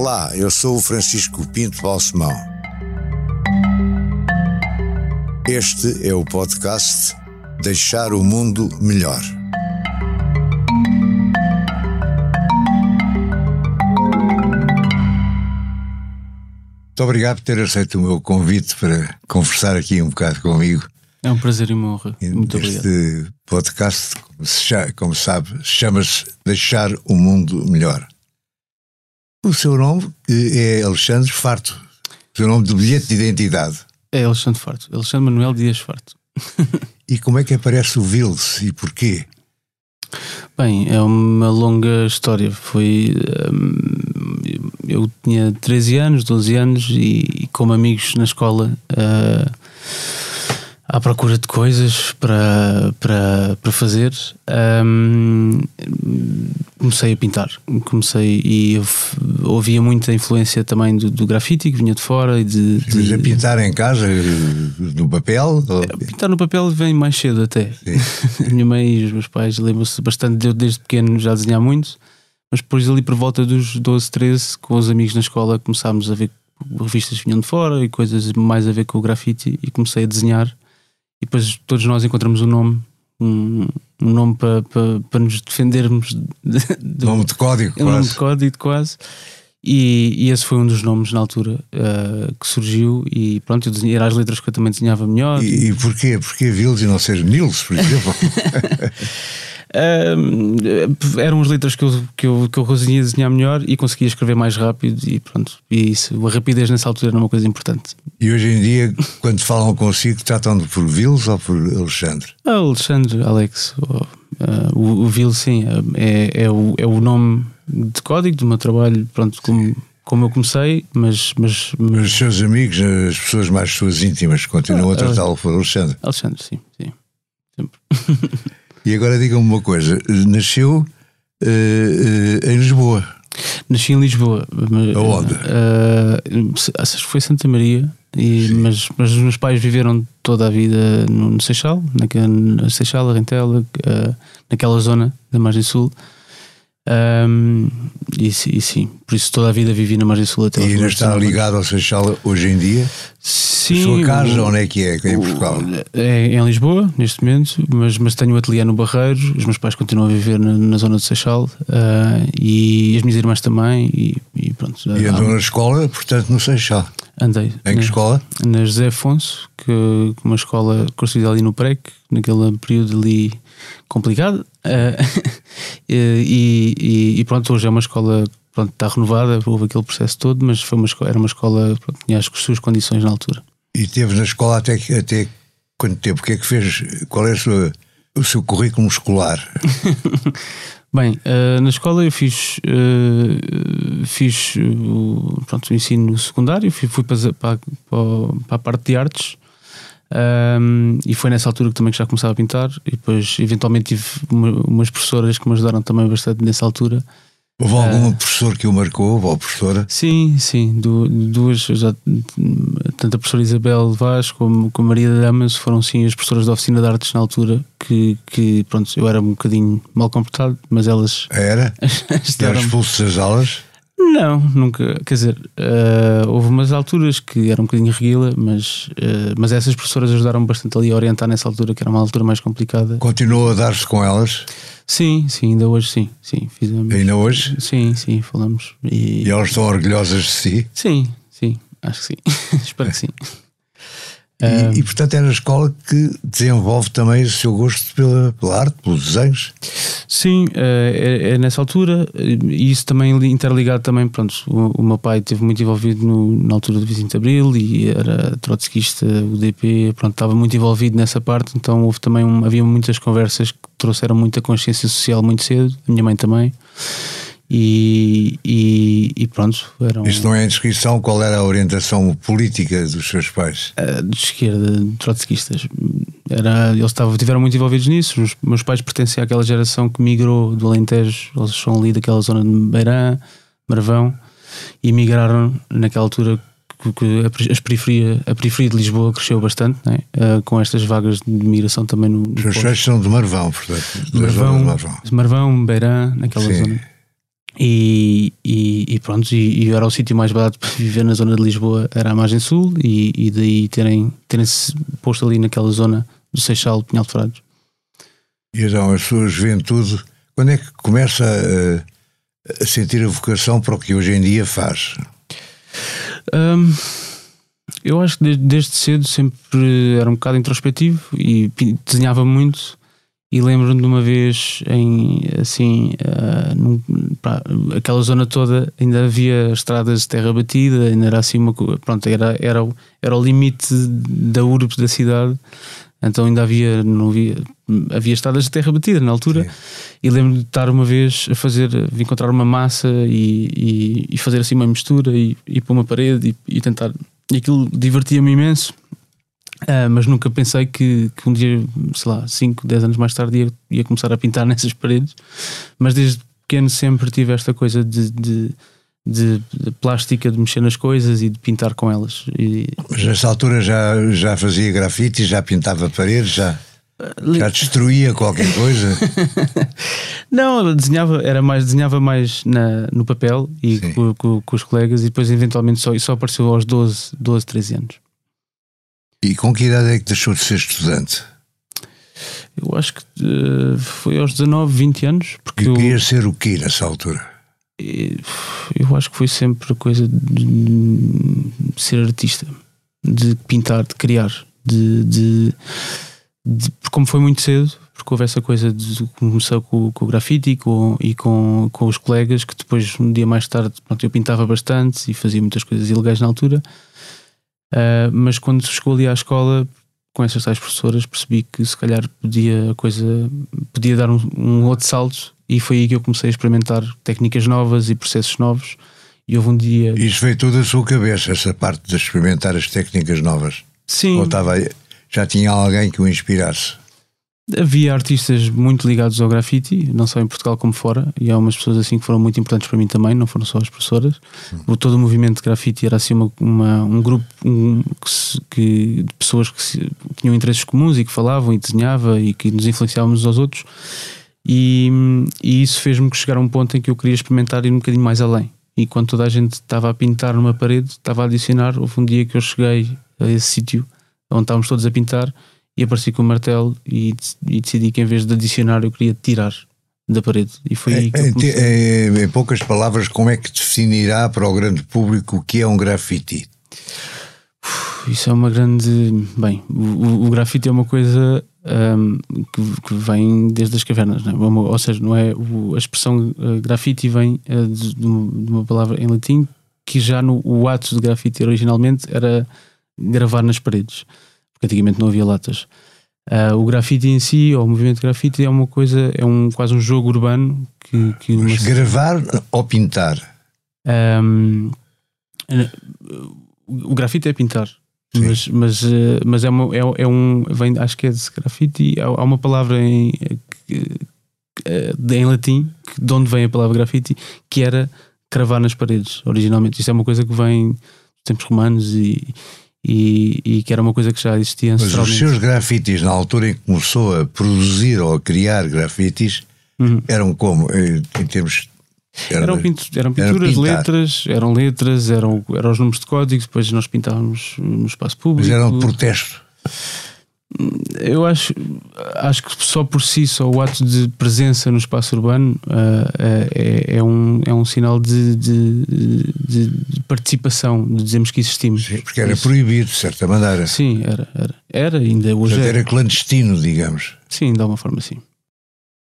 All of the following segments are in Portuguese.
Olá, eu sou o Francisco Pinto Balsemão. Este é o podcast Deixar o Mundo Melhor. Muito obrigado por ter aceito o meu convite para conversar aqui um bocado comigo. É um prazer e uma honra. Muito este obrigado. Este podcast, como sabe, chama-se Deixar o Mundo Melhor. O seu nome é Alexandre Farto. O seu nome de bilhete de identidade. É Alexandre Farto. Alexandre Manuel Dias Farto. e como é que aparece o Vils e porquê? Bem, é uma longa história. Foi. Hum, eu tinha 13 anos, 12 anos e, e como amigos na escola. Uh, à procura de coisas para, para, para fazer, um, comecei a pintar. Comecei e ouvia muita influência também do, do grafite que vinha de fora. E de, de... a pintar em casa, no papel? Ou... Pintar no papel vem mais cedo até. a minha mãe e os meus pais lembram-se bastante de eu desde pequeno já desenhar muito, mas depois ali por volta dos 12, 13, com os amigos na escola começámos a ver revistas que vinham de fora e coisas mais a ver com o grafite e comecei a desenhar e depois todos nós encontramos um nome, um, um nome para, para, para nos defendermos. De, nome de código, um nome de código, quase. E, e, esse foi um dos nomes na altura uh, que surgiu e pronto, eu desenhei, eram as letras que eu também desenhava melhor. E, e porquê? Porquê Vils e não ser Nils, por exemplo? Uh, eram as letras que eu, que, eu, que eu conseguia desenhar melhor e conseguia escrever mais rápido e pronto. E isso, a rapidez nessa altura era uma coisa importante. E hoje em dia, quando falam consigo, tratam-de por Vils ou por Alexandre? Ah, Alexandre, Alex. uh, o, o Vils, sim, é, é, o, é o nome de código do meu trabalho, pronto, como, como eu comecei, mas, mas, mas. os seus amigos, as pessoas mais suas íntimas, continuam ah, a tratá-lo por Alexandre? Alexandre, sim, sim. Sempre. E agora diga-me uma coisa: nasceu uh, uh, em Lisboa. Nasci em Lisboa. Aonde? Uh, foi Santa Maria. E, mas, mas os meus pais viveram toda a vida no, no Seixal, na Seixal, Rentela, uh, naquela zona da Margem Sul. Um, e, e, sim, por isso toda a vida vivi na Margem Sul até E ainda está ligado ao Seixal hoje em dia? Sim. A sua casa, o, onde é que é? é em Portugal? É em Lisboa, neste momento, mas, mas tenho um ateliê no Barreiro. Os meus pais continuam a viver na, na zona do Seixal uh, e as minhas irmãs também. E, e pronto. E andou na escola, portanto, no Seixal? Andei. Em que na, escola? Na José Afonso, que uma escola construída ali no PREC, naquele período ali complicado. Uh, e, e, e, pronto, hoje é uma escola pronto, está renovada, houve aquele processo todo, mas foi uma escola, era uma escola pronto, tinha as suas condições na altura. E teve na escola até, até quanto tempo? O que é que fez? Qual é sua, o seu currículo escolar? Bem, uh, na escola eu fiz, uh, fiz pronto, o ensino secundário, fui, fui para, para, para, a parte de artes um, e foi nessa altura que também já começava a pintar e depois eventualmente tive uma, umas professoras que me ajudaram também bastante nessa altura Houve algum uh, professor que o marcou, ou professora? Sim, sim, duas, já, tanto a professora Isabel Vaz como, como a Maria Damas foram sim as professoras da oficina de artes na altura que, que pronto, eu era um bocadinho mal comportado, mas elas era? Eram expulsos das aulas? Não, nunca. Quer dizer, uh, houve umas alturas que era um bocadinho reguila, mas, uh, mas essas professoras ajudaram bastante ali a orientar nessa altura, que era uma altura mais complicada. Continuou a dar-se com elas? Sim, sim, ainda hoje sim. sim fizemos, ainda hoje? Sim, sim, falamos. E, e elas estão orgulhosas de si? Sim, sim, acho que sim. Espero que sim. E, e, portanto é na escola que desenvolve também o seu gosto pela, pela arte, pelos desenhos? Sim, é, é, é, nessa altura e isso também interligado também, pronto, o, o meu pai esteve muito envolvido no, na altura do 25 de Abril e era trotskista, o DP, pronto, estava muito envolvido nessa parte, então houve também, havia muitas conversas que trouxeram muita consciência social muito cedo, a minha mãe também. E, e, e, pronto. Eram... Isto não é indiscrição, qual era a orientação política dos seus pais? De esquerda, trotskistas. Era, eles estavam, estiveram muito envolvidos nisso. Os meus pais pertencem àquela geração que migrou do Alentejo, eles são ali daquela zona de Beirã, Marvão, e migraram naquela altura que a periferia, a periferia de Lisboa cresceu bastante, uh, com estas vagas de migração também no. Os seus são de Marvão, portanto. Marvão, Marvão. Marvão, Beirã, naquela Sim. zona. E, e, e pronto, e, e, era o sítio mais barato para viver na zona de Lisboa, era a margem sul, e, e daí terem, terem se posto ali naquela zona do Seixal, Pinhal de Frades. E então, a sua juventude, quando é que começa a, a sentir a vocação para o que hoje em dia faz? Um, eu acho que desde, desde, cedo sempre era um bocado introspectivo e desenhava muito. E lembro-me de uma vez em assim, uh, num, pá, aquela zona toda ainda havia estradas de terra batida, ainda era assim uma pronto, era, era, era o limite da urbe da cidade, então ainda havia, não havia, havia estradas de terra batida na altura. Sim. E lembro-me de estar uma vez a fazer, a encontrar uma massa e, e, e fazer assim uma mistura e, e pôr uma parede e, e tentar. E aquilo divertia-me imenso. Uh, mas nunca pensei que, que, um dia, sei lá, 5, 10 anos mais tarde ia, ia, começar a pintar nessas paredes. Mas desde pequeno sempre tive esta coisa de, de, de, de plástica, de mexer nas coisas e de pintar com elas. E... Mas nessa altura já, já fazia grafite, já pintava paredes, já. Já destruía qualquer coisa? não, desenhava, era mais, desenhava mais na, no papel e com, com, com, os colegas e depois eventualmente só, só apareceu aos 12, 12, 13 anos. E com que idade é que deixou de ser estudante? Eu acho que uh, foi aos 19, 20 anos. Porque e queria eu, ser o quê nessa altura? Eu acho que foi sempre a coisa de ser artista, de pintar, de criar, de, de, de como foi muito cedo, porque houve essa coisa de começar com, com o grafite e, com, e com, com os colegas, que depois, um dia mais tarde, pronto, eu pintava bastante e fazia muitas coisas ilegais na altura. Uh, mas quando chegou ali à escola, com essas tais professoras, percebi que se calhar podia a coisa podia dar um, um, outro salto e foi aí que eu comecei a experimentar técnicas novas e processos novos. E houve um dia. Isso veio tudo da sua cabeça, essa parte de experimentar as técnicas novas? Sim. Ou estava, já tinha alguém que o inspirasse? Havia artistas muito ligados ao grafite, não só em Portugal como fora, e há umas pessoas assim que foram muito importantes para mim também, não foram só as professoras. Hum. Todo o movimento de grafite era assim uma, uma um grupo um, que, se, que, de pessoas que, se, que, tinham interesses comuns e que falavam e desenhava e que nos influenciávamos uns aos outros. E, e isso fez-me chegar a um ponto em que eu queria experimentar ir um bocadinho mais além. E quando toda a gente estava a pintar numa parede, estava a adicionar, houve um dia que eu cheguei a esse sítio onde estávamos todos a pintar e apareci com o martelo e, e, decidi que em vez de adicionar eu queria tirar da parede. E foi aí que em, em, em poucas palavras, como é que definirá para o grande público o que é um grafite? Isso é uma grande. Bem, o, o grafite é uma coisa um, que, que, vem desde as cavernas, não é? ou seja, não é o, a expressão uh, grafite vem uh, de, de, uma, palavra em latim que já no o ato de grafite originalmente era gravar nas paredes porque antigamente não havia latas. Uh, o grafite em si, ou o movimento grafite, é uma coisa, é um, quase um jogo urbano que. que Mas uma... gravar ou pintar? Um, o grafite é pintar. Mas, mas, ah, mas é, uma, é, é, um. Vem, acho que é de grafite. Há, há uma palavra em, em latim, de onde vem a palavra grafite, que era cravar nas paredes, originalmente. Isso é uma coisa que vem dos tempos romanos e, e, e, que era uma coisa que já existia Mas os seus grafites, na altura em que começou a produzir ou a criar grafites, uhum. eram como, em, em termos. Eram, eram, pintu eram pinturas, eram letras, eram letras, eram, eram os números de códigos, depois nós pintávamos no espaço público. Mas eram de protesto. Eu acho, acho que só por si, só o ato de presença no espaço urbano uh, é, é, um, é um sinal de, de, de, de, participação, de dizermos que existimos. Sim, porque era Isso. proibido, de certa maneira. Sim, era. Era, era ainda hoje. Portanto, era clandestino, digamos. Sim, de alguma forma, sim.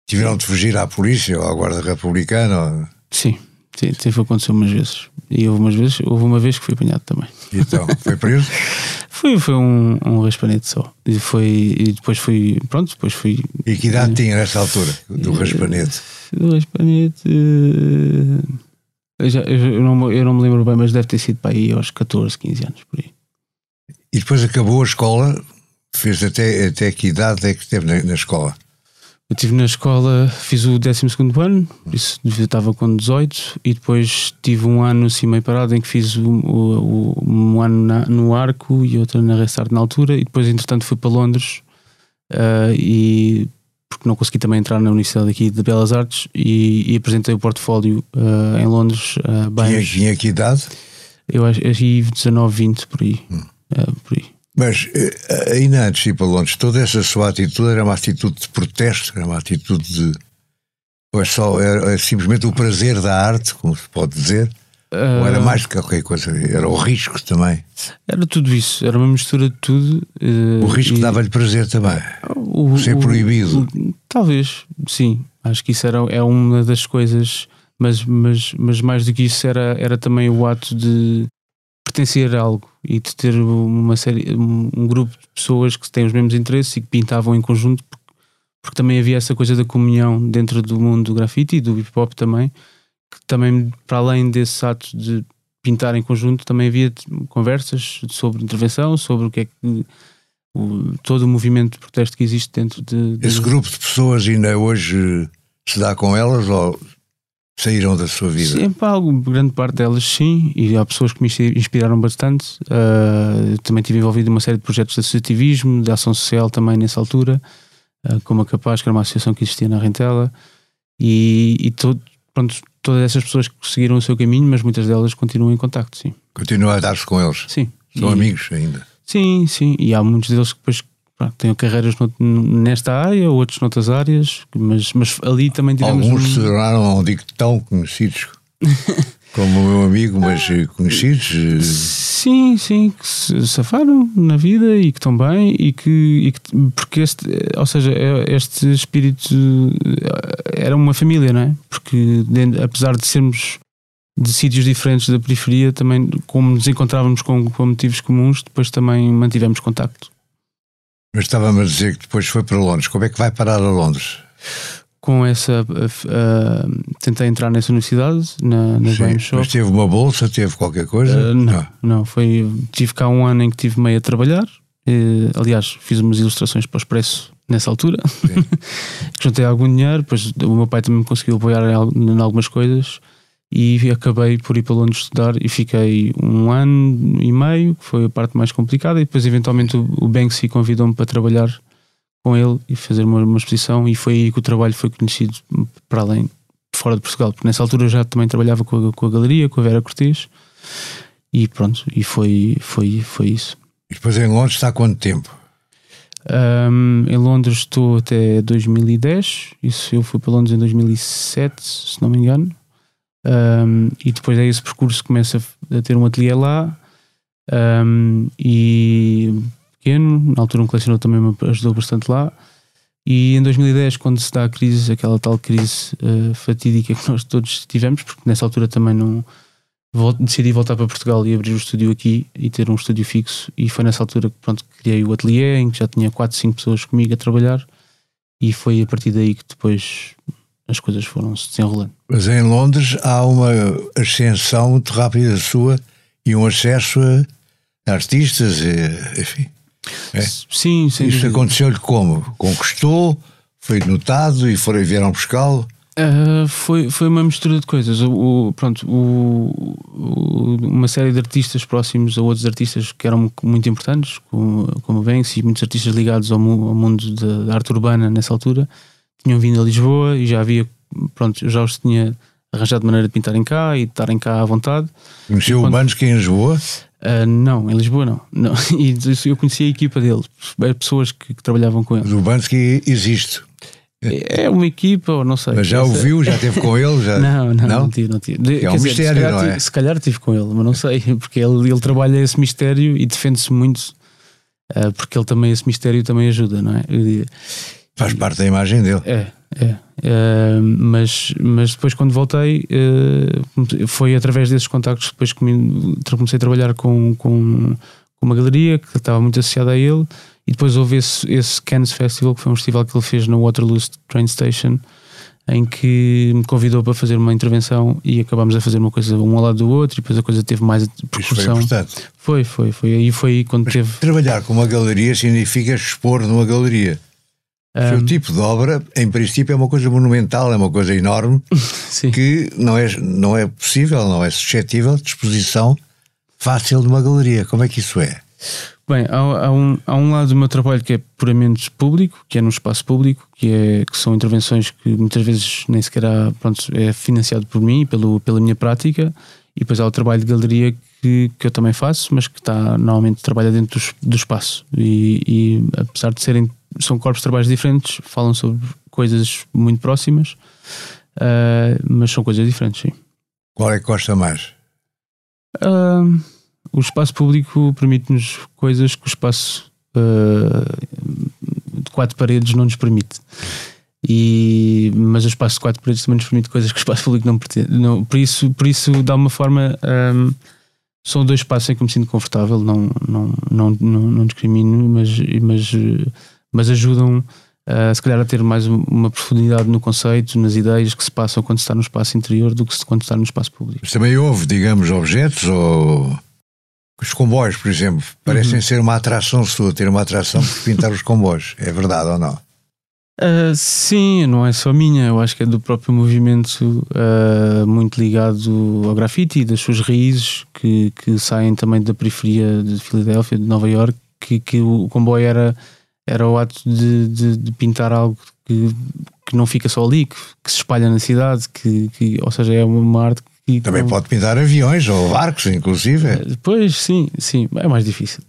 Tiveram de fugir à polícia ou à Guarda Republicana? Ou... Sim, sim, sempre aconteceu umas vezes. E houve umas vezes, houve uma vez que fui apanhado também. E então, foi preso? foi, foi um, um raspanete só. E, foi, e depois fui, pronto, depois fui. E que idade tinha nessa altura, do raspanete? Do raspanete. Eu, já, eu, não, eu não me lembro bem, mas deve ter sido para aí aos 14, 15 anos, por aí. E depois acabou a escola, fez até, até que idade é que esteve na, na escola? Eu estive na escola, fiz o 12 ano, isso estava com 18, e depois tive um ano assim meio parado em que fiz o, o, um ano na, no Arco e outro na Restart na altura, e depois entretanto fui para Londres uh, e porque não consegui também entrar na Universidade aqui de Belas Artes e, e apresentei o portfólio uh, em Londres. Uh, bem, tinha, tinha que idade? Eu acho que 19, 20 por aí. Hum. Uh, por aí. Mas ainda antes de ir para Londres, toda essa sua atitude era uma atitude de protesto, era uma atitude de. Ou é só era, é simplesmente o prazer da arte, como se pode dizer? Uh, Ou era mais do que qualquer coisa? Era o risco também? Era tudo isso, era uma mistura de tudo. Uh, o risco e... dava-lhe prazer também? O, Ser proibido? O, talvez, sim. Acho que isso era, é uma das coisas, mas, mas, mas mais do que isso era, era também o ato de pertencer a algo e de ter uma série, um grupo de pessoas que têm os mesmos interesses e que pintavam em conjunto, porque, porque também havia essa coisa da comunhão dentro do mundo do grafite e do hip hop também que também, para além desse ato de pintar em conjunto, também havia conversas sobre intervenção, sobre o que é que o, todo o movimento de protesto que existe dentro de, de. Esse grupo de pessoas ainda hoje se dá com elas ou saíram da sua vida? Sim, pá, grande parte delas sim, e há pessoas que me inspiraram bastante. Uh, também estive envolvido em uma série de projetos de associativismo, de ação social também nessa altura, uh, como a Capaz, que era uma associação que existia na Rentela, e, e todo, pronto, todas essas pessoas que seguiram o seu caminho, mas muitas delas continuam em contacto, sim. Continua a dar-se com eles? Sim. São e, amigos ainda? Sim, sim. E há muitos deles que depois têm carreiras nesta área, outros noutras áreas, mas, mas ali também tivemos... Alguns se tornaram, não digo tão conhecidos como o meu amigo, mas eh, conhecidos. Eh, sim, sim, que se safaram na vida e que estão bem e que, e que, porque este, ou seja, é, este espírito eh, era uma família, não é? Porque apesar de sermos de sítios diferentes da periferia, também como nos encontrávamos com, com motivos comuns, depois também mantivemos contacto. Mas estava-me a dizer que depois foi para Londres. Como é que vai parar a Londres? com essa. Uh, tentei entrar nessa universidade, na, na Sim, Shop. Mas teve uma bolsa, teve qualquer coisa? Uh, não, ah. não. Foi, tive cá um ano em que tive meio a trabalhar. Uh, aliás, fiz umas ilustrações para o Expresso nessa altura. Juntei algum dinheiro, depois o meu pai também me conseguiu apoiar em, em algumas coisas e acabei por ir para Londres estudar e fiquei um ano e meio, que foi a parte mais complicada, e depois eventualmente o, Banksy convidou-me para trabalhar com ele e fazer uma, uma exposição e foi aí que o trabalho foi conhecido para além, fora de Portugal, porque nessa altura eu já também trabalhava com a, com a galeria, com a Vera Cortês e pronto, e foi, foi, foi isso. E depois em Londres está há quanto tempo? Um, em Londres estou até 2010, isso eu fui para Londres em 2007, se não me engano. Um, e depois é esse percurso começa a ter um ateliê lá um, e pequeno, na altura um colecionador também me ajudou bastante lá. E em 2010, quando se dá a crise, aquela tal crise uh, fatídica que nós todos tivemos, porque nessa altura também não decidi voltar para Portugal e abrir o estúdio aqui e ter um estúdio fixo. E foi nessa altura que pronto, criei o ateliê, em que já tinha 4, 5 pessoas comigo a trabalhar. E foi a partir daí que depois as coisas foram se desenrolando. Mas em Londres há uma ascensão muito rápida sua e um acesso a artistas, enfim. É? Sim, sim. Isso aconteceu-lhe como? Conquistou, foi notado e foram, vieram buscá-lo? Uh, foi, foi uma mistura de coisas. O, o pronto, o, o, uma série de artistas próximos a outros artistas que eram muito importantes, como, como o Banksy, muitos artistas ligados ao, ao mundo da arte urbana nessa altura, tinham vindo a Lisboa e já havia, pronto, já os tinha arranjado de maneira de pintarem cá e de estarem cá à vontade. Conheceu o Manos que em Lisboa? Uh, não, em Lisboa não. não. E eu conheci a equipa dele, pessoas que, que trabalhavam com ele. O Bansky existe. É, uma equipa, ou não sei. Mas já o viu, já esteve com ele? Já... Não, não, não, não tive. Não tive. É um dizer, mistério, se calhar, não é? se calhar tive com ele, mas não sei, porque ele, ele trabalha esse mistério e defende-se muito, uh, porque ele também, esse mistério também ajuda, não é? Faz parte da imagem dele. É, é. Uh, mas, mas depois, quando voltei, uh, foi através desses contactos depois que comecei a trabalhar com, com, com, uma galeria que estava muito associada a ele. E depois houve esse, esse Cannes Festival, que foi um festival que ele fez na Waterloo Train Station, em que me convidou para fazer uma intervenção e acabámos a fazer uma coisa um ao lado do outro, e depois a coisa teve mais percussão. Isso foi importante. Foi, foi, foi. Aí foi aí quando Mas teve. Trabalhar com uma galeria significa expor numa galeria. O tipo de obra, em princípio, é uma coisa monumental, é uma coisa enorme, que não é, não é possível, não é suscetível de exposição fácil de uma galeria. Como é que isso é? Bem, há, há, um, há um lado do meu trabalho que é puramente público, que é no espaço público, que, é, que são intervenções que muitas vezes nem sequer há, pronto, é financiado por mim, pelo, pela minha prática, e depois há o trabalho de galeria que, que eu também faço, mas que está normalmente trabalha dentro do, do espaço. E, e, apesar de serem são corpos de trabalhos diferentes, falam sobre coisas muito próximas, uh, mas são coisas diferentes, sim. Qual é que gosta mais? Uh, o espaço público permite-nos coisas que o espaço uh, de quatro paredes não nos permite. E, mas o espaço de quatro paredes também nos permite coisas que o espaço público não pretende. Não, por, isso, por isso, de alguma forma, um, são dois espaços em que me sinto confortável, não, não, não, não, não discrimino, mas, mas, mas ajudam uh, se calhar a ter mais uma profundidade no conceito, nas ideias que se passam quando se está no espaço interior do que quando está no espaço público. Mas também houve, digamos, objetos ou os comboios, por exemplo, parecem uhum. ser uma atração sua, ter uma atração por pintar os comboios. É verdade ou não? Uh, sim, não é só minha, eu acho que é do próprio movimento uh, muito ligado ao grafite e das suas raízes que, que saem também da periferia de Filadélfia, de Nova York, que, que o comboio era, era o ato de, de, de pintar algo que, que não fica só ali, que, que se espalha na cidade, que, que, ou seja, é uma arte e Também com... pode pintar aviões ou barcos, inclusive. Eh, pois, sim, sim, é mais difícil.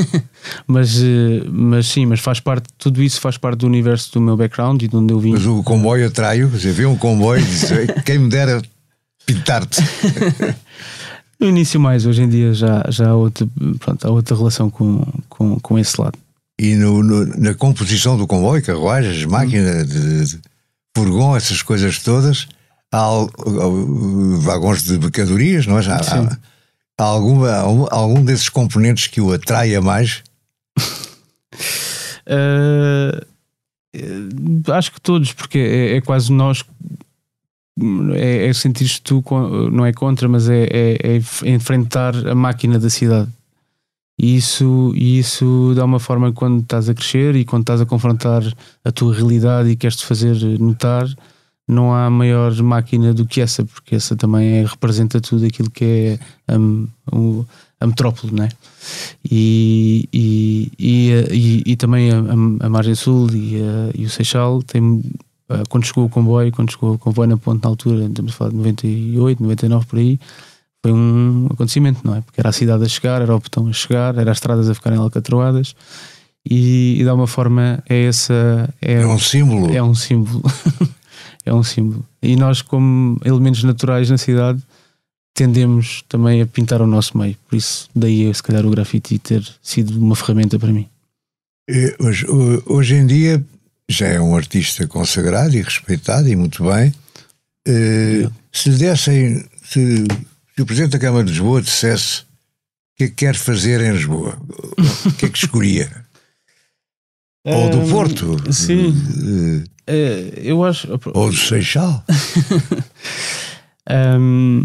mas, eh, mas sim, mas faz parte, tudo isso faz parte do universo do meu background e de onde eu vim. Mas o comboio atrai-o, você vê um comboio e diz, quem me dera pintar-te. no início mais, hoje em dia já, já há, outra, pronto, há outra relação com, com, com esse lado. E no, no, na composição do comboio, carruagens, máquina de, de furgão, essas coisas todas há vagões de mercadorias, não é? Há, há, há, alguma, algum desses componentes que o atraia mais? uh, acho que todos, porque é, é quase nós. É, é sentir-te tu, não é contra, mas é, é, é, enfrentar a máquina da cidade. E isso, isso dá uma forma quando estás a crescer e quando estás a confrontar a tua realidade e queres-te fazer notar não há maior máquina do que essa, porque essa também é, representa tudo aquilo que é a, a metrópole, né? E, e, e, e, também a, a, Margem Sul e, e o Seixal tem, quando chegou o comboio, quando chegou o comboio na ponte na altura, estamos a falar de 98, 99 por aí, foi um acontecimento, não é? Porque era a cidade a chegar, era o botão a chegar, era as estradas a ficarem alcatroadas e, e de alguma forma é essa. É, é um símbolo. É um símbolo. é um símbolo. E nós, como elementos naturais na cidade, tendemos também a pintar o nosso meio. Por isso, daí, se calhar, o grafite ter sido uma ferramenta para mim. Hoje, hoje em dia já é um artista consagrado e respeitado e muito bem. Uh, se lhe dessem, se, se, o Presidente da Câmara de Lisboa dissesse o que é que quer fazer em Lisboa, o que é que escolhia? Ou do Porto? Sim. Uh, eu acho. Ou do Seixal. um,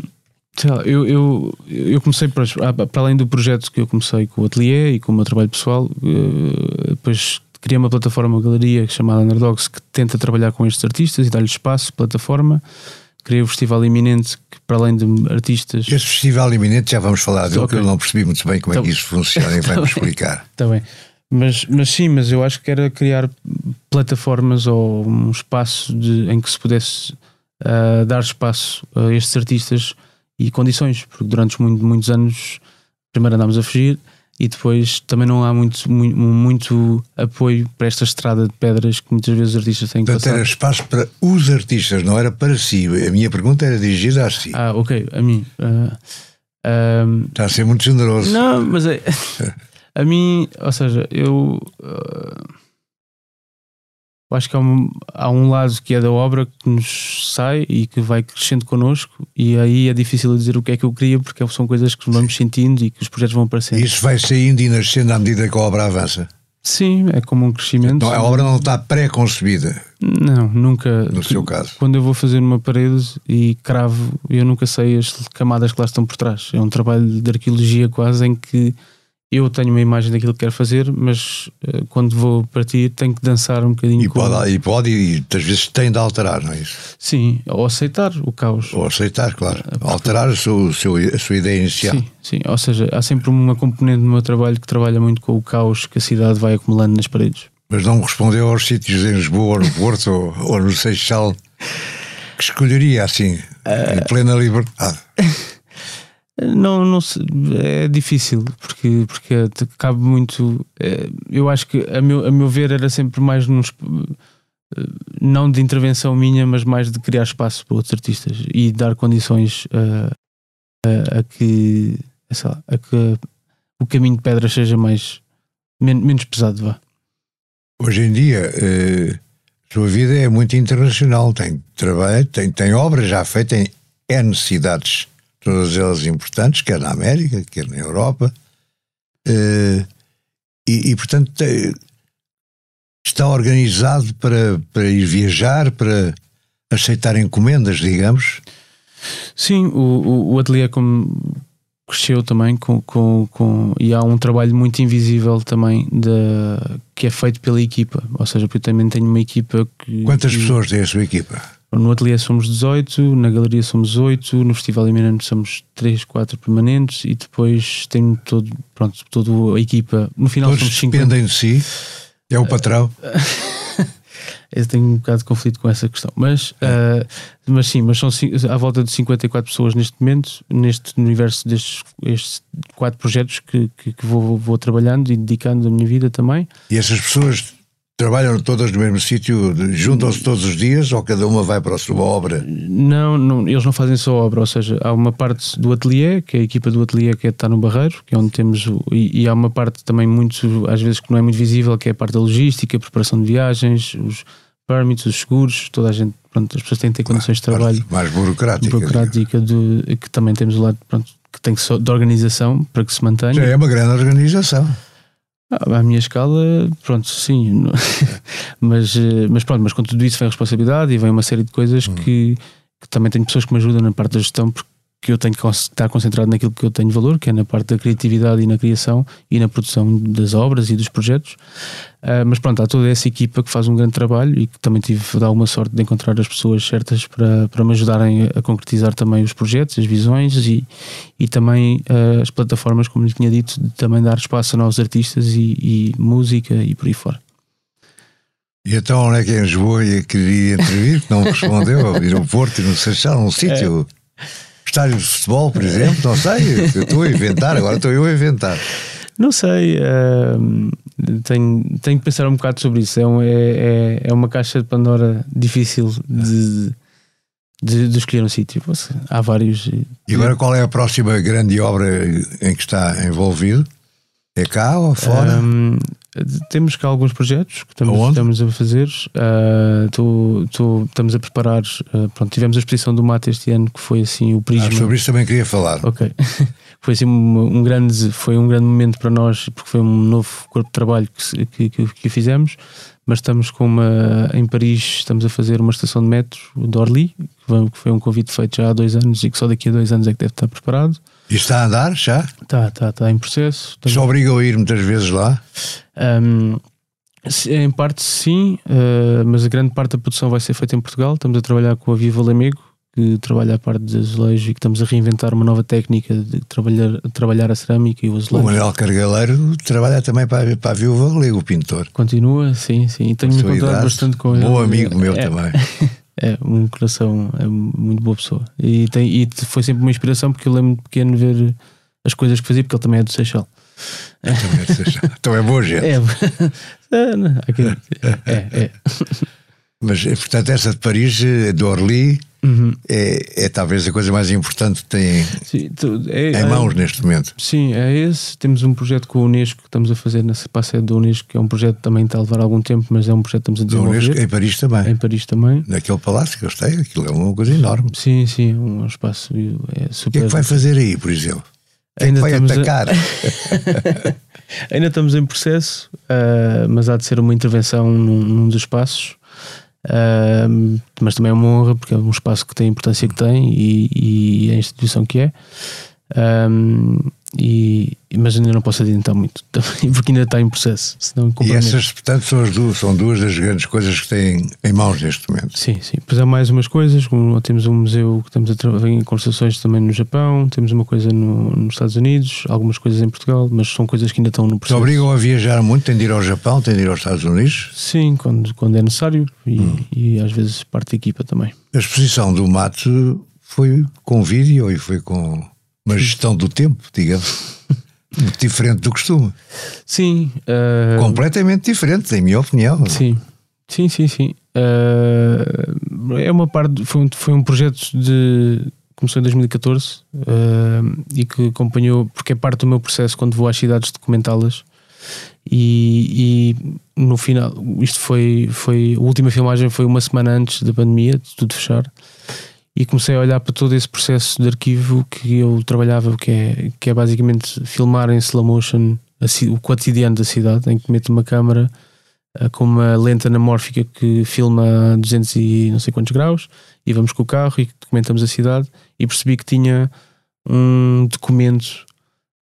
lá, eu, eu, eu comecei, para, para além do projeto que eu comecei com o ateliê e com o meu trabalho pessoal, eh, depois criei uma plataforma, uma galeria chamada Underdogs que tenta trabalhar com estes artistas e dar-lhes espaço, plataforma. Criei o Festival Iminente, que para além de artistas. Esse Festival Iminente já vamos falar dele, okay. que eu não percebi muito bem como é que tá isso funciona e vai-me explicar. Está bem. Mas, mas sim, mas eu acho que era criar plataformas ou um espaço de, em que se pudesse uh, dar espaço a estes artistas e condições, porque durante muito, muitos anos primeiro andámos a fugir e depois também não há muito, muito, muito, apoio para esta estrada de pedras que muitas vezes os artistas têm que Portanto, era espaço para os artistas, não era para si. A minha pergunta era dirigida a si. Ah, ok, a mim. Uh, uh, Está a ser muito generoso. Não, mas é. A mim, ou seja, eu. Uh, acho que há um, há um lado que é da obra que nos sai e que vai crescendo connosco, e aí é difícil dizer o que é que eu queria, porque são coisas que vamos sentindo e que os projetos vão aparecendo. Isso vai saindo e nascendo à medida que a obra avança. Sim, é como um crescimento. Então, a obra não está pré-concebida. Não, nunca. No seu caso. Quando eu vou fazer uma parede e cravo, eu nunca sei as camadas que lá estão por trás. É um trabalho de arqueologia quase em que eu tenho uma imagem daquilo que quero fazer, mas uh, quando vou partir tenho que dançar um bocadinho. E pode, e pode, e às vezes tem de alterar, não é isso? Sim, ou aceitar o caos. Ou aceitar, claro. Porque... Alterar a sua, a sua ideia inicial. Sim, sim, ou seja, há sempre uma componente no meu trabalho que trabalha muito com o caos que a cidade vai acumulando nas paredes. Mas não respondeu aos sítios em Lisboa, ou no Porto, ou, ou no Seixal, que escolheria assim, uh... em plena liberdade. Não, não é difícil porque, porque cabe muito. É, eu acho que, a meu, a meu ver, era sempre mais nos, não de intervenção minha, mas mais de criar espaço para outros artistas e dar condições a, a, a que, lá, a que o caminho de pedra seja mais men menos pesado. Vá. Hoje em dia, eh, a sua vida é muito internacional. Tem trabalho, tem, tem obras já feitas em N cidades todas elas importantes, quer na América, quer na Europa. Uh, e, e, portanto, te, está organizado para, para ir viajar, para aceitar encomendas, digamos? Sim, o, o, ateliê como cresceu também com, com, com, e há um trabalho muito invisível também de, que é feito pela equipa, ou seja, porque eu também tenho uma equipa que... Quantas que, pessoas tem a sua equipa? No ateliê somos 18, na galeria somos 8, no Festival Eminente somos 3, 4 permanentes e depois tem todo, pronto, toda a equipa. No final Todos somos dependem de si? É o patrão? Eu tenho um bocado de conflito com essa questão, mas, uh, mas sim, mas são à volta de 54 pessoas neste momento, neste universo destes estes quatro projetos que, que, que vou, vou trabalhando e dedicando a minha vida também. E essas pessoas Trabalham todas no mesmo sítio, juntam-se todos os dias ou cada uma vai para a sua obra? Não, não, eles não fazem só obra, ou seja, há uma parte do ateliê, que é a equipa do ateliê que está no Barreiro, que é onde temos, e, e, há uma parte também muito, às vezes que não é muito visível, que é a parte da logística, a preparação de viagens, os permits, os seguros, toda a gente, pronto, as pessoas têm que ter condições de trabalho. Mais burocrática. Burocrática, do, que também temos o lado, pronto, que tem que ser de organização para que se mantenha. Já é uma grande organização. À minha escala, pronto, sim. mas, eh, mas pronto, mas com tudo isso vem responsabilidade e vem uma série de coisas hum. que, que, também tenho pessoas que me ajudam na parte da gestão, porque que eu tenho que estar concentrado naquilo que eu tenho valor, que é na parte da criatividade e na criação e na produção das obras e dos projetos. Uh, mas pronto, há toda essa equipa que faz um grande trabalho e que também tive de alguma sorte de encontrar as pessoas certas para, para me ajudarem a concretizar também os projetos, as visões e, e também uh, as plataformas, como lhe tinha dito, de também dar espaço a novos artistas e, e música e por aí fora. E então onde é que é em Lisboa queria intervir, que não respondeu, ir ao Porto e no Seixal, um sítio... É estádio de futebol, por exemplo, não sei, eu estou a inventar, agora estou eu a inventar. Não sei, uh, tenho, tenho que pensar um bocado sobre isso. É, um, é, é, é uma caixa de Pandora difícil de, de, de escolher um sítio. Há vários. E agora qual é a próxima grande obra em que está envolvido? É cá ou fora? Um, temos cá alguns projetos que estamos, estamos a fazer. Uh, tô, tô, estamos a preparar. Uh, pronto, tivemos a exposição do Mate este ano que foi assim o prisma. Ah, sobre isso também queria falar. Ok. foi assim um, um, grande, foi um grande momento para nós porque foi um novo corpo de trabalho que, que, que fizemos. Mas estamos com uma em Paris, estamos a fazer uma estação de metro de Orly, que foi um convite feito já há dois anos e que só daqui a dois anos é que deve estar preparado. E está a andar já? Está, está, está em processo. Tenho... Só obrigam a ir muitas vezes lá? Um, em parte sim, uh, mas a grande parte da produção vai ser feita em Portugal. Estamos a trabalhar com a Viva Lamego, que trabalha a parte de azulejo e que estamos a reinventar uma nova técnica de trabalhar, trabalhar a cerâmica e o azulejo. O Manuel Cargaleiro trabalha também para, para a Viúva Galego, o pintor. Continua, sim, sim. E tenho-me encontrado bastante com ele. Bom amigo meu é. também. É, um coração, é muito boa pessoa. E, tem, e foi sempre uma inspiração porque eu lembro de pequeno ver as coisas que fazia, porque ele também é do Seixal. É então é boa gente. É, é, é, é. Mas, portanto, essa de Paris, eh, do Orly, uhum. é, é talvez a coisa mais importante que tem sim, tu, é, em mãos é, neste momento. Sim, é esse. Temos um projeto com o Unesco que estamos a fazer nessa passeio do Unesco, que é um projeto que também está a levar algum tempo, mas é um projeto que estamos a desenvolver. Unesco, em Paris também. Em Paris também. Naquele palácio que eu estou, aquilo é uma coisa enorme. Sim, sim, um espaço é super. O que é que vai fazer aí, por exemplo? É Ainda vai atacar. A... Ainda estamos em processo, uh, mas há de ser uma intervenção num, num dos espaços Uh, mas também é uma honra porque é um espaço que tem a importância que tem e, e a instituição que é. E, mas ainda não posso adiantar muito, porque ainda está em processo. E essas, portanto, são, as duas, são duas das grandes coisas que têm em mãos neste momento. Sim, sim. Depois há mais umas coisas, como temos um museu que estamos a trabalhar em construções também no Japão, temos uma coisa no, nos Estados Unidos, algumas coisas em Portugal, mas são coisas que ainda estão no processo. Te obrigam a viajar muito? Tem de ir ao Japão, tem de ir aos Estados Unidos? Sim, quando, quando é necessário e, hum. e às vezes parte da equipa também. A exposição do mate foi com vídeo e foi com uma gestão do tempo, digamos. Diferente do costume. Sim. Uh... Completamente diferente, em minha opinião. Sim, sim, sim, sim. Uh... É uma parte, foi um, foi um projeto de. Começou em 2014 uh... e que acompanhou, porque é parte do meu processo quando vou às cidades documentá-las. E, e, no final, isto foi, foi. A última filmagem foi uma semana antes da pandemia, de tudo fechar e comecei a olhar para todo esse processo de arquivo que eu trabalhava, que é, que é basicamente filmar em slow motion o cotidiano da cidade, em que meto uma câmera uh, com uma lente anamórfica que filma a 200 e não sei quantos graus e vamos com o carro e documentamos a cidade e percebi que tinha um documento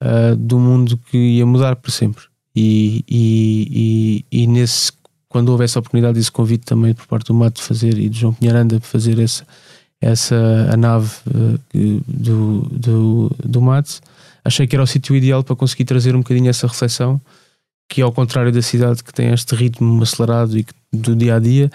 uh, do mundo que ia mudar para sempre. E, e, e, e, nesse, quando houve essa oportunidade, esse convite também por parte do Mato de fazer e do João Pinharanda para fazer essa essa a nave uh, do, do, do Mats, achei que era o sítio ideal para conseguir trazer um bocadinho essa reflexão, que ao contrário da cidade que tem este ritmo acelerado e do dia a dia,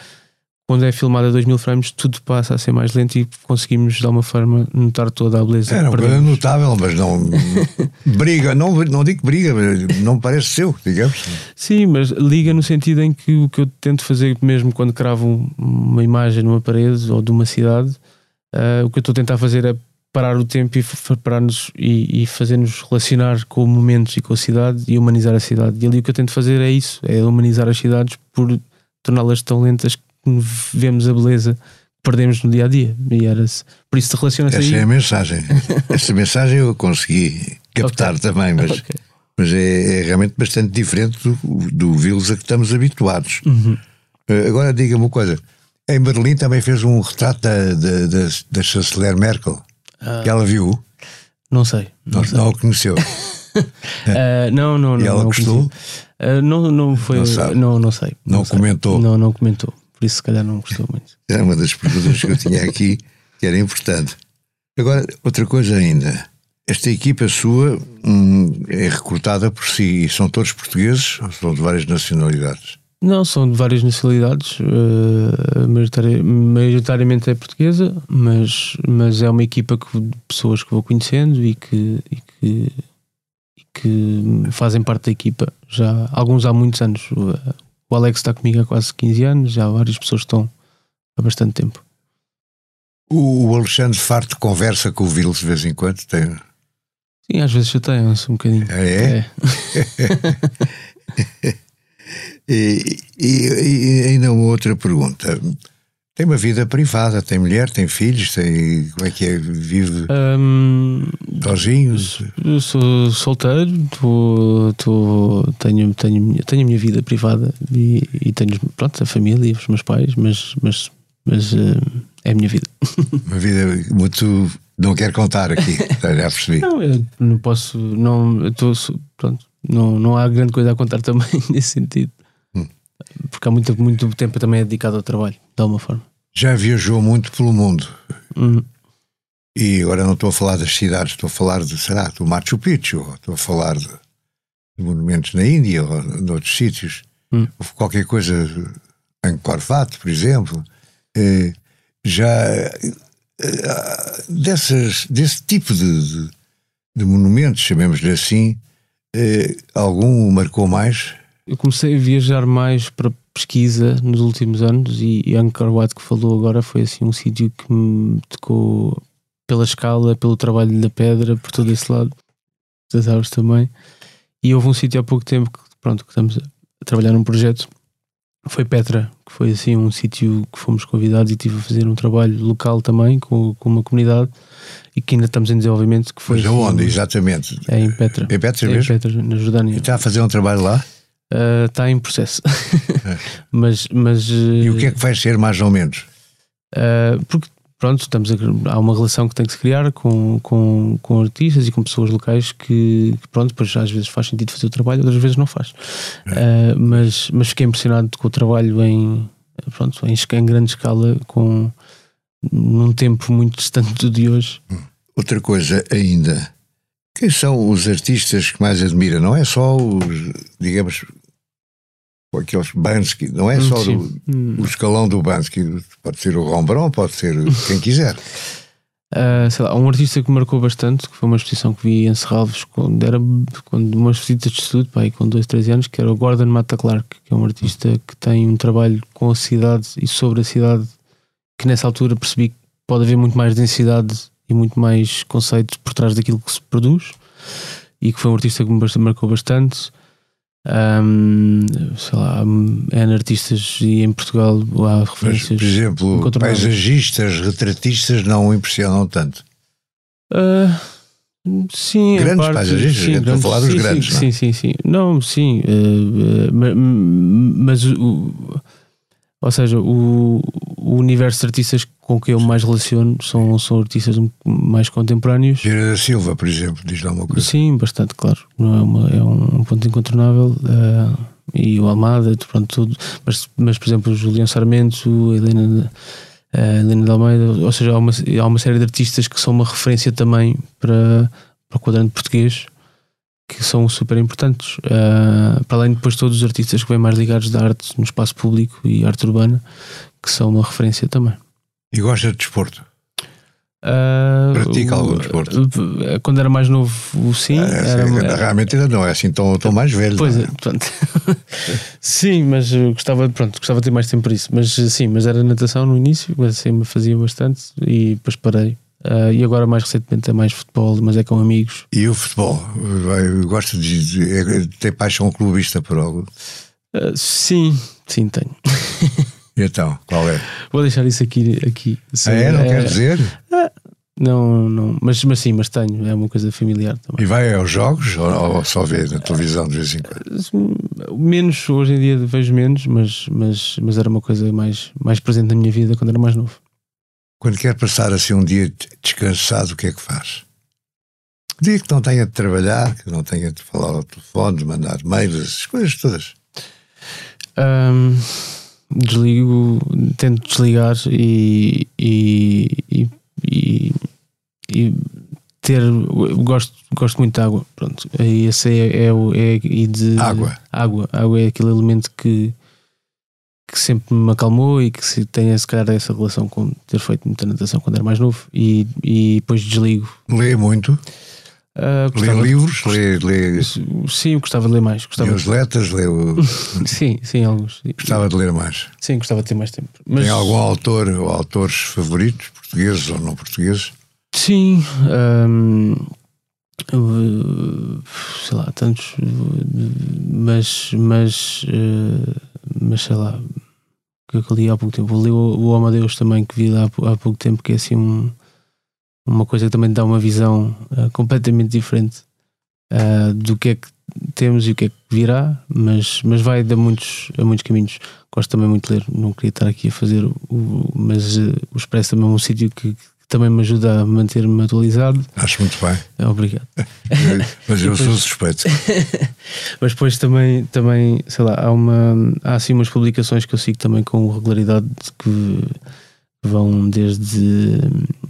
quando é filmado a 2000 frames, tudo passa a ser mais lento e conseguimos de alguma forma notar toda a beleza. Era uma coisa notável, mas não briga, não, não digo briga, não parece seu, digamos. Sim, mas liga no sentido em que o que eu tento fazer mesmo quando cravo uma imagem numa parede ou de uma cidade Uh, o que eu estou a tentar fazer é parar o tempo e parar-nos e, e fazer-nos relacionar com momentos e com a cidade e humanizar a cidade. E ali o que eu tento fazer é isso: é humanizar as cidades por torná-las tão lentas que vemos a beleza que perdemos no dia a dia. E era -se. por isso relaciona-se Essa aí. é a mensagem. Essa mensagem eu consegui captar okay. também, mas, okay. mas é, é, realmente bastante diferente do, do Vils a que estamos habituados. Uhum. Uh, agora diga-me uma coisa. Em Berlim também fez um retrato da, da, da, da chanceler Merkel. Ah, que ela viu? Não sei. Não, não, sei. não o conheceu. uh, não, não, não. E ela não gostou? Uh, não, não foi. Não, não, não, sei. Não, não comentou? Não, não comentou. Por isso, se calhar, não gostou muito. Era uma das perguntas que eu tinha aqui que era importante. Agora, outra coisa ainda. Esta equipa sua hum, é recrutada por si e são todos portugueses ou são de várias nacionalidades? Não, são de várias nacionalidades, uh, maioritariamente é portuguesa, mas, mas é uma equipa que, de pessoas que vou conhecendo e que, e que, e que fazem parte da equipa já alguns há muitos anos. O Alex está comigo há quase 15 anos, já várias pessoas estão há bastante tempo. O Alexandre Farto conversa com o Vils de vez em quando? Tem... Sim, às vezes chateia-se um bocadinho. Ah, é? é. E, e, e, ainda uma outra pergunta. Tem uma vida privada, tem mulher, tem filhos, tem. Como é que é? Vive um, sozinho? Sou solteiro, tô, tô, tenho, tenho, tenho a minha vida privada e, e tenho pronto, a família, os meus pais, mas, mas, mas uh, é a minha vida. Uma vida muito. Não quero contar aqui, já percebi. Não, eu não posso. Não, estou, pronto, não, não há grande coisa a contar também nesse sentido. Porque há muito, muito tempo também é dedicado ao trabalho, de alguma forma. Já viajou muito pelo mundo. Uhum. E agora não estou a falar das cidades, estou a falar de, será, do Machu Picchu, estou a falar de, de monumentos na Índia ou noutros sítios. Uhum. Houve qualquer coisa em Corvat, por exemplo. Eh, já eh, dessas, desse tipo de, de, de monumentos, chamemos-lhe assim, eh, algum marcou mais? eu comecei a viajar mais para pesquisa nos últimos anos e, Angkor Wat que falou agora foi assim um sítio que me tocou pela escala, pelo trabalho da pedra, por todo esse lado, das árvores também. E houve um sítio há pouco tempo que, pronto, que estamos a trabalhar num projeto, foi Petra, que foi assim um sítio que fomos convidados e tive a fazer um trabalho local também com, com uma comunidade e que ainda estamos em desenvolvimento. Que foi Mas aonde, exatamente? É em Petra. Em Petra é mesmo? Em Petra, na Jordânia. E está a fazer um trabalho lá? Está eh, em processo. É. mas, mas, e o que é que vai ser mais ou menos? Uh, porque pronto, estamos a, há uma relação que tem que se criar com, com, com artistas e com pessoas locais que, que pronto, depois às vezes faz sentido fazer o trabalho, outras vezes não faz. É. Uh, mas, mas fiquei impressionado com o trabalho em, pronto, em, em grande escala, com num tempo muito distante de hoje. Hum. Outra coisa ainda, quem são os artistas que mais admira? Não é só os, digamos, aqueles Bansky, não é hum, só do, o escalão do Bansky, pode ser o Rombrão, pode ser quem quiser. Uh, sei lá, um artista que marcou bastante, que foi uma exposição que vi em Serralves quando era quando umas visitas de estudo, pá, com 2, 3 anos, que era o Gordon Mata Clark, que é um artista que tem um trabalho com a cidade e sobre a cidade, que nessa altura percebi que pode haver muito mais densidade e muito mais conceitos por trás daquilo que se produz, e que foi um artista que me marcou bastante. Um, sei lá, N artistas e em Portugal há referências. Mas, por exemplo, paisagistas, retratistas não impressionam tanto. Uh, sim, grandes parte, paisagistas, sim, estou a falar dos sim, grandes. Sim, não? É? sim, sim, sim. Não, sim, uh, mas, mas o, ou seja, o, o universo de artistas com que eu mais relaciono são, são artistas mais contemporâneos. Vieira da Silva, por exemplo, diz lá uma coisa. Sim, bastante, claro. Não é, uma, é um ponto incontornável. Uh, e o Almada, pronto, tudo. Mas, mas, por exemplo, o Julião Sarmento, a Helena, a Helena de Almeida, ou seja, há uma, há uma série de artistas que são uma referência também para, para o quadrante português que são super importantes. Uh, para além de depois todos os artistas que vêm mais ligados da arte no espaço público e arte urbana, que são uma referência também. E gosta de desporto? Uh, Pratica algum desporto? Quando era mais novo, sim. Ah, era, era, realmente ainda não é assim tão, tão mais velho. Pois é, é sim, mas gostava, pronto, gostava de ter mais tempo para isso. Mas sim, mas era natação no início, mas assim me fazia bastante e depois parei. Uh, e agora mais recentemente é mais futebol, mas é com amigos. E o futebol? Eu gosto de, de ter paixão clubista por algo? Uh, sim, sim, tenho. E então, qual é? Vou deixar isso aqui. aqui. Sim, ah, é? Não é, quer dizer? Ah, não, não, mas, mas sim, mas tenho, é uma coisa familiar também. E vai aos jogos ou, ou só vê na televisão de vez em quando? Menos, hoje em dia vejo menos, mas, mas, mas era uma coisa mais, mais presente na minha vida quando era mais novo. Quando quer passar assim um dia descansado, o que é que faz? Dia que não tenha de trabalhar, que não tenha de falar ao telefone, de mandar mails, as coisas todas. Um, desligo, tento desligar e, e, e, e, e ter. Gosto, gosto muito de água. Pronto, esse é, é, é, é de água. Água. Água é aquele elemento que que sempre me acalmou e que se tenha se calhar essa relação com ter feito muita natação quando era mais novo e, e depois desligo. Lê muito? Uh, lê livros? Lê, lê... Sim, eu gostava de ler mais. Gostava Newsletters? Lê o... sim, sim, alguns. Gostava de ler mais? Sim, gostava de ter mais tempo. Mas... Tem algum autor ou autores favoritos, portugueses ou não portugueses? Sim, um, sei lá, tantos, mas, mas, mas sei lá, que eu li há pouco tempo. li o, o Amadeus também, que vi há, há pouco tempo, que é assim um, uma coisa que também dá uma visão uh, completamente diferente uh, do que é que temos e o que é que virá, mas, mas vai dar muitos, a muitos caminhos. Gosto também muito de ler, não queria estar aqui a fazer o, mas uh, o Expresso também é um sítio que, também me ajuda a manter-me atualizado. Acho muito bem. É, obrigado. Mas eu depois, sou suspeito. mas depois também, também, sei lá, há, uma, há assim umas publicações que eu sigo também com regularidade que vão desde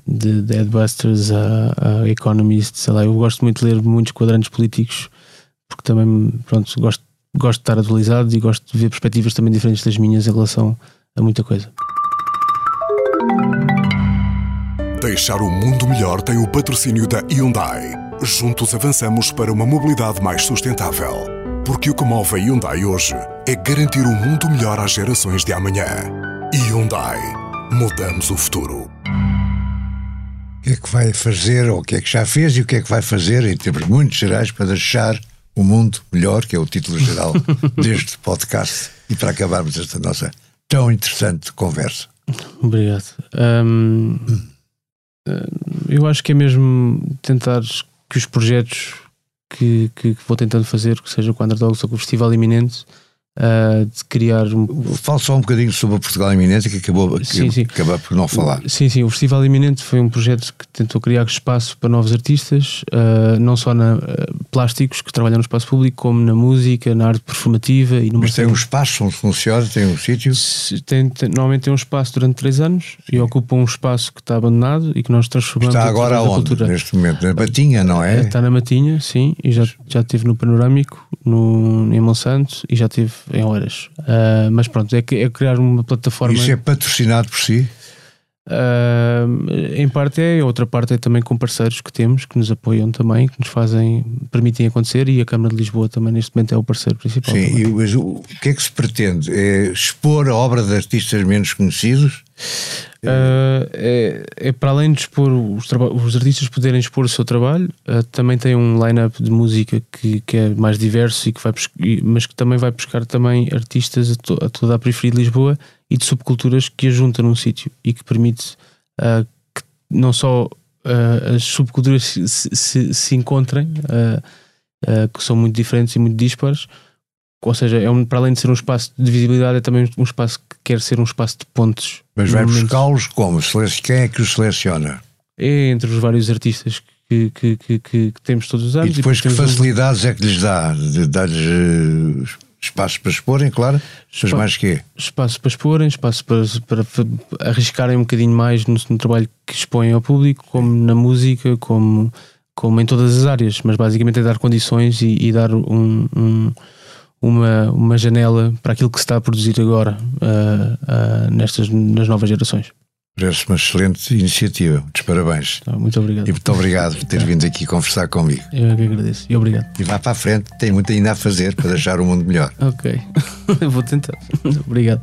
de Deadbusters a, a Economist, sei lá, eu gosto muito de ler muitos quadrantes políticos porque também, pronto, gosto, gosto de estar atualizado e gosto de ver perspectivas também diferentes das minhas em relação a muita coisa. Deixar o mundo melhor tem o patrocínio da Hyundai. Juntos avançamos para uma mobilidade mais sustentável. Porque o que move a Hyundai hoje é garantir um mundo melhor às gerações de amanhã. Hyundai. Mudamos o futuro. O que é que vai fazer, ou o que é que já fez e o que é que vai fazer, em termos muito gerais, para deixar o mundo melhor, que é o título geral deste podcast, e para acabarmos esta nossa tão interessante conversa? Obrigado. Um, eu acho que é mesmo tentar que os projetos que, que, que vou tentando fazer, que seja com o Underdogs ou com o Festival Iminente, uh, de criar um. Fala só um bocadinho sobre o Portugal Iminente, que acabou que sim, sim. Acaba por não falar. Sim, sim. O Festival Iminente foi um projeto que tentou criar espaço para novos artistas, uh, não só na uh, plásticos que trabalham no espaço público, como na música, na arte performativa e Mas tem um espaço onde funciona, tem um sítio? Tem, tem, normalmente tem um espaço durante três anos sim. e ocupa um espaço que está abandonado e que nós transformamos Está agora aonde, neste momento? Na Matinha, não é? Está na Matinha, sim, e já, já estive no Panorâmico, no, em Monsanto e já estive em Oeiras. Uh, mas pronto, é, é, criar uma plataforma. Isso é patrocinado por si? Uh, em parte é, outra parte é também com parceiros que temos que nos apoiam também, que nos fazem, permitem acontecer e a Câmara de Lisboa também neste momento é o parceiro principal. Sim, e, mas o que é que se pretende? É expor a obra de artistas menos conhecidos? Uh, é, é, para além de expor os, os, artistas poderem expor o seu trabalho, uh, também tem um line-up de música que, que, é mais diverso e que vai mas que também vai buscar também artistas a, to, a, toda a periferia de Lisboa e de subculturas que a juntam num sítio e que permite uh, que não só as subculturas se, se, se encontrem, que são muito diferentes e muito dispares, ou seja, é um, para além de ser um espaço de visibilidade, é também um espaço que quer ser um espaço de pontos. Mas vai buscá-los como? Quem é que os seleciona? É entre os vários artistas que, que, que, que temos todos os anos. E depois e que facilidades um... é que lhes dá? Dar-lhes uh, espaço para exporem, claro, mas mais quê? Espaço para exporem, espaço para, para, para arriscarem um bocadinho mais no, no, trabalho que expõem ao público, como na música, como, como em todas as áreas, mas basicamente é dar condições e, e dar um, um uma, uma janela para aquilo que se está a produzir agora uh, uh, nestas nas novas gerações. Parece uma excelente iniciativa. Muitos parabéns. Ah, muito obrigado. E muito obrigado por ter vindo aqui conversar comigo. Eu é que agradeço. E obrigado. E vá para a frente, tem muito ainda a fazer para deixar o mundo melhor. Ok. Vou tentar. obrigado.